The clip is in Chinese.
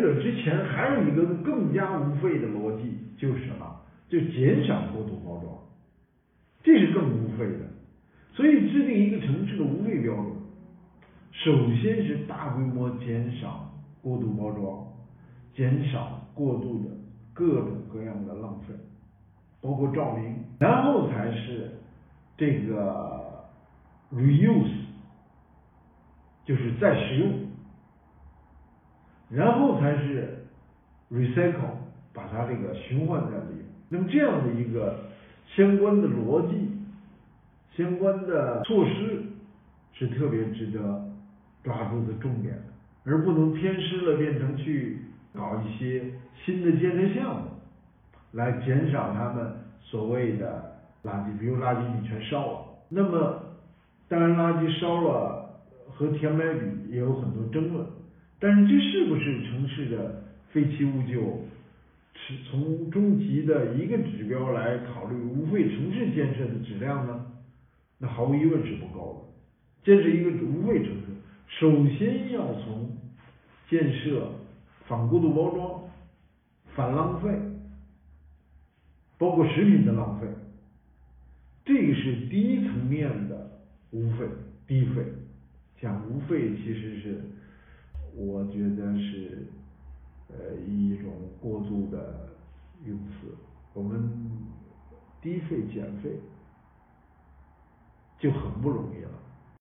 这之前还有一个更加无费的逻辑，就是什么？就减少过度包装，这是更无费的。所以制定一个城市的无费标准，首先是大规模减少过度包装，减少过度的各种各样的浪费，包括照明，然后才是这个 reuse，就是再使用，然后才是 recycle，把它这个循环再利用。那么这样的一个相关的逻辑。相关的措施是特别值得抓住的重点，而不能偏失了变成去搞一些新的建设项目，来减少他们所谓的垃圾，比如垃圾你全烧了，那么当然垃圾烧了和填埋比也有很多争论，但是这是不是城市的废弃物就是从终极的一个指标来考虑无废城市建设的质量呢？那毫无疑问是不够的。建设一个无废城市，首先要从建设反过度包装、反浪费，包括食品的浪费，这个是第一层面的无废、低废。讲无废其实是，我觉得是呃一种过度的用词。我们低费减费。就很不容易。